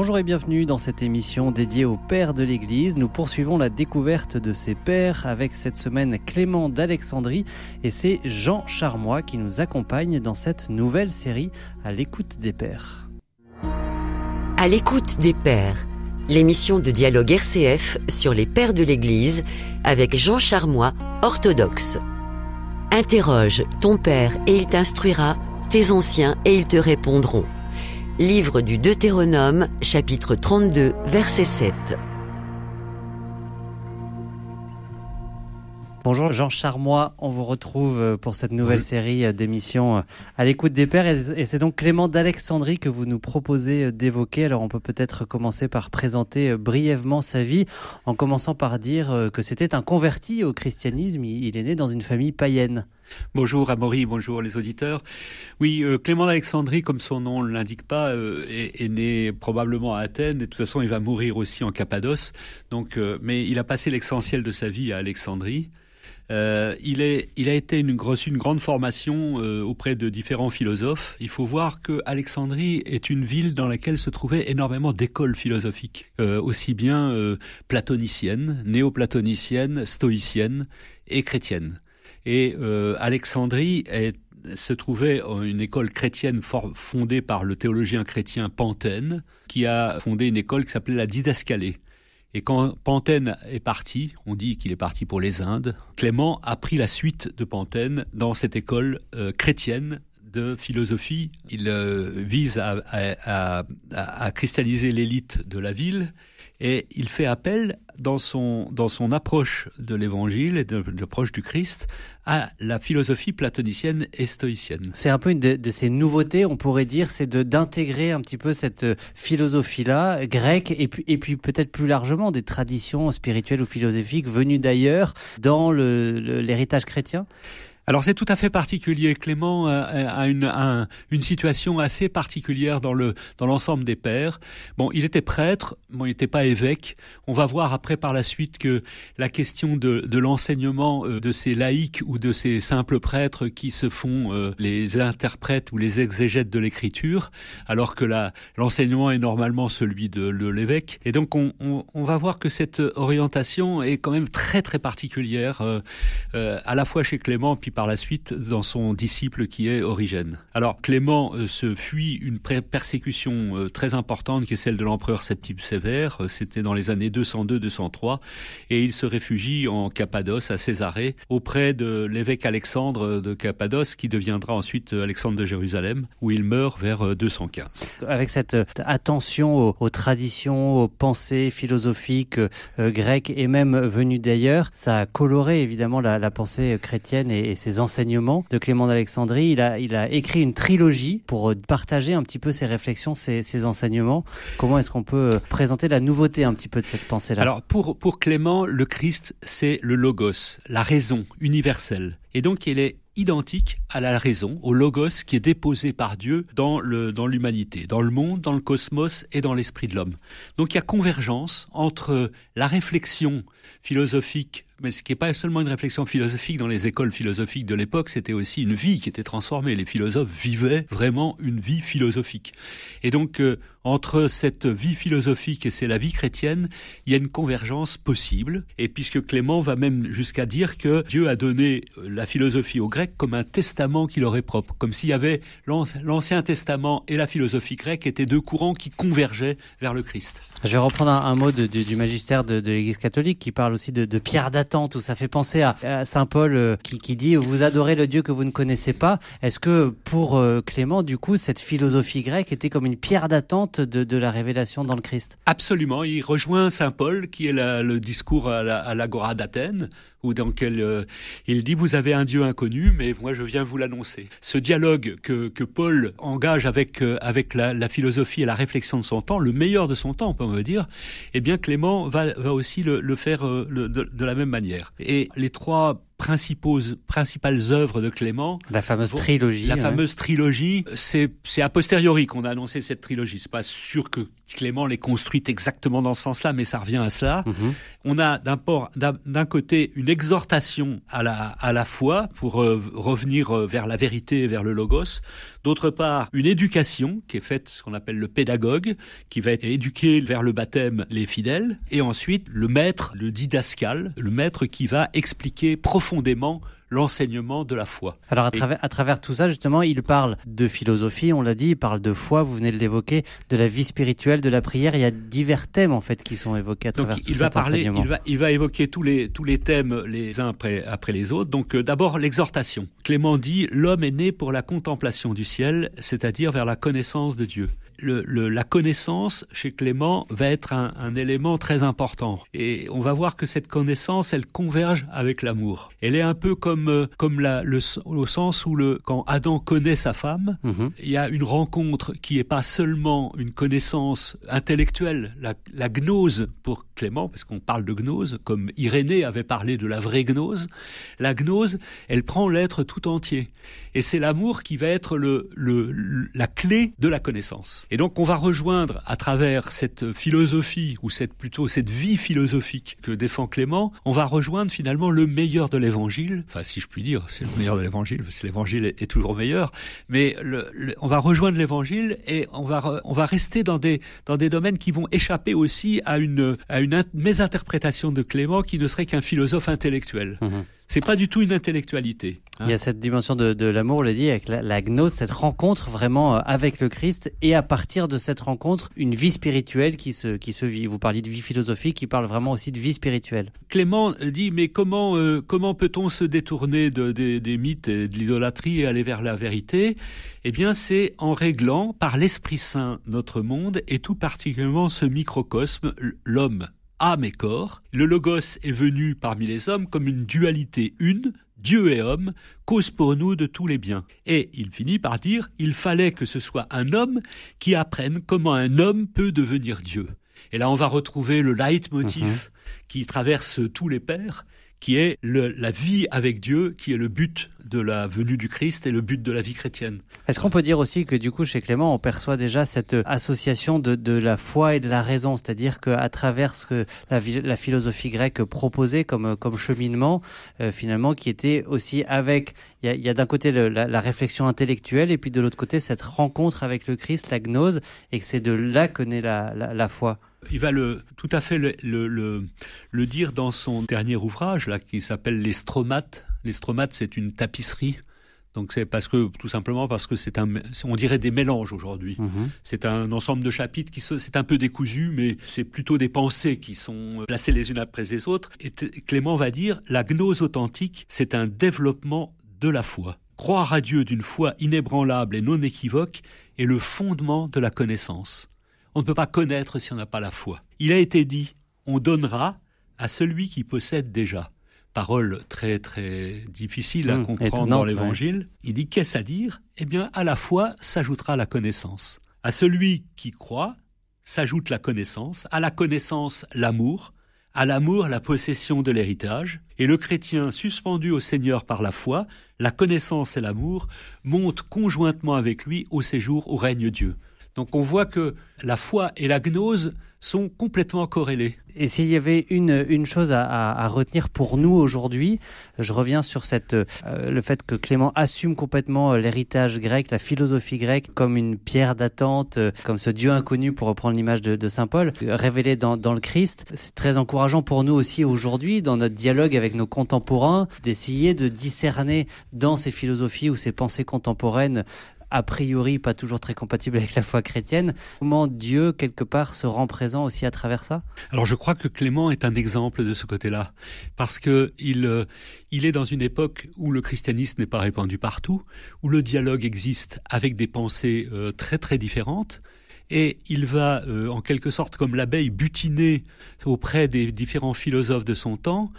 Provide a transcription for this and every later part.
Bonjour et bienvenue dans cette émission dédiée aux pères de l'Église. Nous poursuivons la découverte de ces pères avec cette semaine Clément d'Alexandrie et c'est Jean Charmois qui nous accompagne dans cette nouvelle série à l'écoute des pères. À l'écoute des pères, l'émission de dialogue RCF sur les pères de l'Église avec Jean Charmois, orthodoxe. Interroge ton père et il t'instruira, tes anciens et ils te répondront. Livre du Deutéronome, chapitre 32, verset 7. Bonjour Jean Charmois, on vous retrouve pour cette nouvelle série d'émissions à l'écoute des pères et c'est donc Clément d'Alexandrie que vous nous proposez d'évoquer. Alors on peut peut-être commencer par présenter brièvement sa vie en commençant par dire que c'était un converti au christianisme, il est né dans une famille païenne. Bonjour Amaury, bonjour les auditeurs. Oui, euh, Clément d'Alexandrie, comme son nom ne l'indique pas, euh, est, né probablement à Athènes. Et de toute façon, il va mourir aussi en Cappadoce. Donc, euh, mais il a passé l'essentiel de sa vie à Alexandrie. il, est, il a été une, grosse, une grande formation auprès de différents philosophes. Il faut voir que Alexandrie est une ville dans laquelle se trouvaient énormément d'écoles philosophiques, aussi bien platoniciennes, néoplatoniciennes, stoïciennes et chrétiennes. Et euh, Alexandrie se trouvait une école chrétienne fondée par le théologien chrétien Pantène, qui a fondé une école qui s'appelait la Didascalée. Et quand Pantène est parti, on dit qu'il est parti pour les Indes, Clément a pris la suite de Pantène dans cette école euh, chrétienne de philosophie. Il euh, vise à, à, à, à l'élite de la ville et il fait appel dans son, dans son approche de l'évangile et de, l'approche du Christ à la philosophie platonicienne et stoïcienne. C'est un peu une de, de, ces nouveautés, on pourrait dire, c'est d'intégrer un petit peu cette philosophie-là, grecque, et puis, et puis peut-être plus largement des traditions spirituelles ou philosophiques venues d'ailleurs dans l'héritage chrétien? Alors c'est tout à fait particulier. Clément a une, un, une situation assez particulière dans le dans l'ensemble des pères. Bon, il était prêtre, bon, il n'était pas évêque. On va voir après par la suite que la question de, de l'enseignement euh, de ces laïcs ou de ces simples prêtres qui se font euh, les interprètes ou les exégètes de l'écriture, alors que l'enseignement est normalement celui de, l'évêque. Et donc on, on, on, va voir que cette orientation est quand même très très particulière, euh, euh à la fois chez Clément puis par la suite dans son disciple qui est Origène. Alors Clément euh, se fuit une persécution euh, très importante qui est celle de l'empereur Septime Sévère, euh, c'était dans les années 202-203, et il se réfugie en Cappadoce, à Césarée, auprès de l'évêque Alexandre de Cappadoce, qui deviendra ensuite Alexandre de Jérusalem, où il meurt vers 215. Avec cette attention aux, traditions, aux pensées philosophiques grecques et même venues d'ailleurs, ça a coloré évidemment la, la pensée chrétienne et, et ses enseignements de Clément d'Alexandrie. Il a, écrit une trilogie pour partager un petit peu ses réflexions, ses, ses enseignements. Comment est-ce qu'on peut présenter la nouveauté un petit peu de cette pensée-là? Alors pour, Clément, le Christ, c'est le logos, la raison universelle. Et donc il est identique à la raison, au logos qui est déposé par Dieu dans le dans l'humanité, dans le monde, dans le cosmos et dans l'esprit de l'homme. Donc il y a convergence entre la réflexion philosophique mais ce qui n'est pas seulement une réflexion philosophique dans les écoles philosophiques de l'époque, c'était aussi une vie qui était transformée. Les philosophes vivaient vraiment une vie philosophique. Et donc, euh, entre cette vie philosophique et c'est la vie chrétienne, il y a une convergence possible. Et puisque Clément va même jusqu'à dire que Dieu a donné euh, la philosophie aux Grecs comme un testament qui leur est propre, comme s'il y avait l'Ancien Testament et la philosophie grecque étaient deux courants qui convergeaient vers le Christ. Je vais reprendre un, mot du magistère de, l'Église catholique qui parle aussi de, pierre d'attente, où ça fait penser à, Saint Paul euh, qui, qui, dit vous adorez le Dieu que vous ne connaissez pas. Est-ce que pour euh, Clément, du coup, cette philosophie grecque était comme une pierre d'attente de, de, la révélation dans le Christ Absolument. Il rejoint Saint Paul, qui est le discours à l'agora la, d'Athènes, où dans lequel euh, il dit vous avez un Dieu inconnu, mais moi je viens vous l'annoncer. Ce dialogue que, que Paul engage avec euh, avec la, philosophie et la réflexion de son temps, le meilleur de son temps, on peut dire, eh bien Clément va, va aussi le, faire euh, de, de la même manière. Et les trois principaux, principales œuvres de Clément. La fameuse trilogie. La ouais. fameuse trilogie, c'est, c'est a posteriori qu'on a annoncé cette trilogie. C'est pas sûr que Clément les construit exactement dans ce sens-là, mais ça revient à cela. Mhm. On a d'un côté une exhortation à la, à la foi pour euh, revenir euh, vers la vérité vers le logos. D'autre part, une éducation qui est faite, ce qu'on appelle le pédagogue, qui va être éduqué vers le baptême les fidèles. Et ensuite, le maître, le didascal, le maître qui va expliquer profondément l'enseignement de la foi. Alors à, travers, à travers tout ça, justement, il parle de philosophie, on l'a dit, il parle de foi, vous venez de l'évoquer, de la vie spirituelle, de la prière. Il y a divers thèmes en fait qui sont évoqués à travers Donc, il va parler, il va, il va évoquer tous les, tous les thèmes les uns après, après les autres. Donc euh, d'abord l'exhortation. Clément dit, l'homme est né pour la contemplation du ciel, c'est-à-dire vers la connaissance de Dieu le, la connaissance chez Clément va être un, un, élément très important. Et on va voir que cette connaissance, elle converge avec l'amour. Elle est un peu comme euh, comme la, le, au sens où le quand Adam connaît sa femme, mhm. il y a une rencontre qui est pas seulement une connaissance intellectuelle, la, la gnose pour Clément, parce qu'on parle de gnose, comme Irénée avait parlé de la vraie gnose. La gnose, elle prend l'être tout entier. Et c'est l'amour qui va être le, le, la clé de la connaissance. Et donc on va rejoindre à travers cette philosophie, ou cette plutôt cette vie philosophique que défend Clément, on va rejoindre finalement le meilleur de l'évangile. Enfin, si je puis dire, c'est le meilleur de l'évangile, parce que l'évangile est, toujours meilleur. Mais on va rejoindre l'évangile et on va on va rester dans des dans des domaines qui vont échapper aussi à une à une mésinterprétation de Clément qui ne serait qu'un philosophe intellectuel. Mmh c'est pas du tout une intellectualité. Hein. Il y a cette dimension de, de l'amour, on l'a dit, avec la, la, gnose, cette rencontre vraiment euh, avec le Christ, et à partir de cette rencontre, une vie spirituelle qui se, qui se vit. Vous parliez de vie philosophique, il parle vraiment aussi de vie spirituelle. Clément dit, mais comment, euh, comment peut-on se détourner de, des mythes et de l'idolâtrie et aller vers la vérité? Eh bien, c'est en réglant par l'Esprit Saint notre monde, et tout particulièrement ce microcosme, l'homme âme et corps, le logos est venu parmi les hommes comme une dualité une, Dieu et homme, cause pour nous de tous les biens. Et il finit par dire, il fallait que ce soit un homme qui apprenne comment un homme peut devenir Dieu. Et là, on va retrouver le leitmotiv mhm. qui traverse tous les pères, qui est la vie avec Dieu, qui est le but de la venue du Christ et le but de la vie chrétienne. Est-ce qu'on peut dire aussi que du coup chez Clément on perçoit déjà cette association de, de la foi et de la raison, c'est-à-dire qu'à travers ce que la, la, philosophie grecque proposait comme, comme cheminement, euh, finalement qui était aussi avec, il y a, a d'un côté la, la, réflexion intellectuelle et puis de l'autre côté cette rencontre avec le Christ, la gnose, et que c'est de là que naît la, la foi. Il va le, tout à fait le, le, le, dire dans son dernier ouvrage, là, qui s'appelle Les Stromates. Les Stromates, c'est une tapisserie. Donc c'est parce que tout simplement parce que c'est un, on dirait des mélanges aujourd'hui. Mhm. C'est un ensemble de chapitres qui c'est un peu décousu, mais c'est plutôt des pensées qui sont placées les unes après les autres. Et Clément va dire la gnose authentique, c'est un développement de la foi. Croire à Dieu d'une foi inébranlable et non équivoque est le fondement de la connaissance. On ne peut pas connaître si on n'a pas la foi. Il a été dit, on donnera à celui qui possède déjà. Parole très très difficile à mmh, comprendre dans l'Évangile. Il dit qu'est-ce à dire? Eh bien, à la foi s'ajoutera la connaissance. À celui qui croit s'ajoute la connaissance, à la connaissance l'amour, à l'amour la possession de l'héritage, et le chrétien suspendu au Seigneur par la foi, la connaissance et l'amour montent conjointement avec lui au séjour au règne Dieu. Donc on voit que la foi et la gnose sont complètement corrélées. Et s'il y avait une, une chose à, retenir pour nous aujourd'hui, je reviens sur cette, euh, le fait que Clément assume complètement euh, l'héritage grec, la philosophie grecque comme une pierre d'attente, euh, comme ce Dieu inconnu pour reprendre l'image de, Saint Paul, révélé dans le Christ. C'est très encourageant pour nous aussi aujourd'hui, dans notre dialogue avec nos contemporains, d'essayer de discerner dans ces philosophies ou ces pensées contemporaines a priori pas toujours très compatible avec la foi chrétienne. Comment Dieu, quelque part, se rend présent aussi à travers ça? Alors je crois que Clément est un exemple de ce côté-là, parce que il, euh, il est dans une époque où le christianisme n'est pas répandu partout, où le dialogue existe avec des pensées euh, très très différentes, et il va, euh, en quelque sorte, comme l'abeille, butiner auprès des différents philosophes de son temps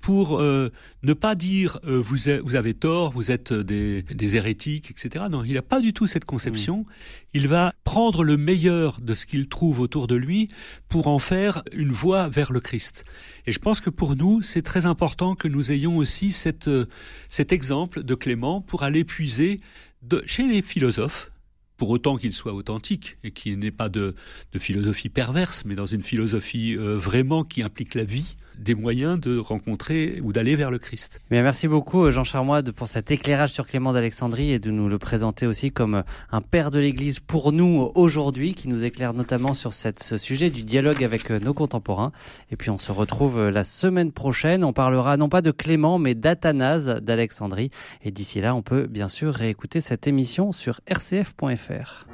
pour euh, ne pas dire euh, vous, vous, avez tort, vous êtes des, des hérétiques, etc. Non, il n'a pas du tout cette conception. Mm. Il va prendre le meilleur de ce qu'il trouve autour de lui pour en faire une voie vers le Christ. Et je pense que pour nous, c'est très important que nous ayons aussi cette, cet exemple de Clément pour aller puiser de, chez les philosophes pour autant qu'il soit authentique et qu'il n'ait pas de, philosophie perverse, mais dans une philosophie euh, vraiment qui implique la vie des moyens de rencontrer ou d'aller vers le Christ. Mais merci beaucoup Jean Charmois pour cet éclairage sur Clément d'Alexandrie et de nous le présenter aussi comme un père de l'Église pour nous aujourd'hui, qui nous éclaire notamment sur ce sujet du dialogue avec nos contemporains. Et puis on se retrouve la semaine prochaine. On parlera non pas de Clément, mais d'Athanase d'Alexandrie. Et d'ici là, on peut bien sûr réécouter cette émission sur rcf.fr.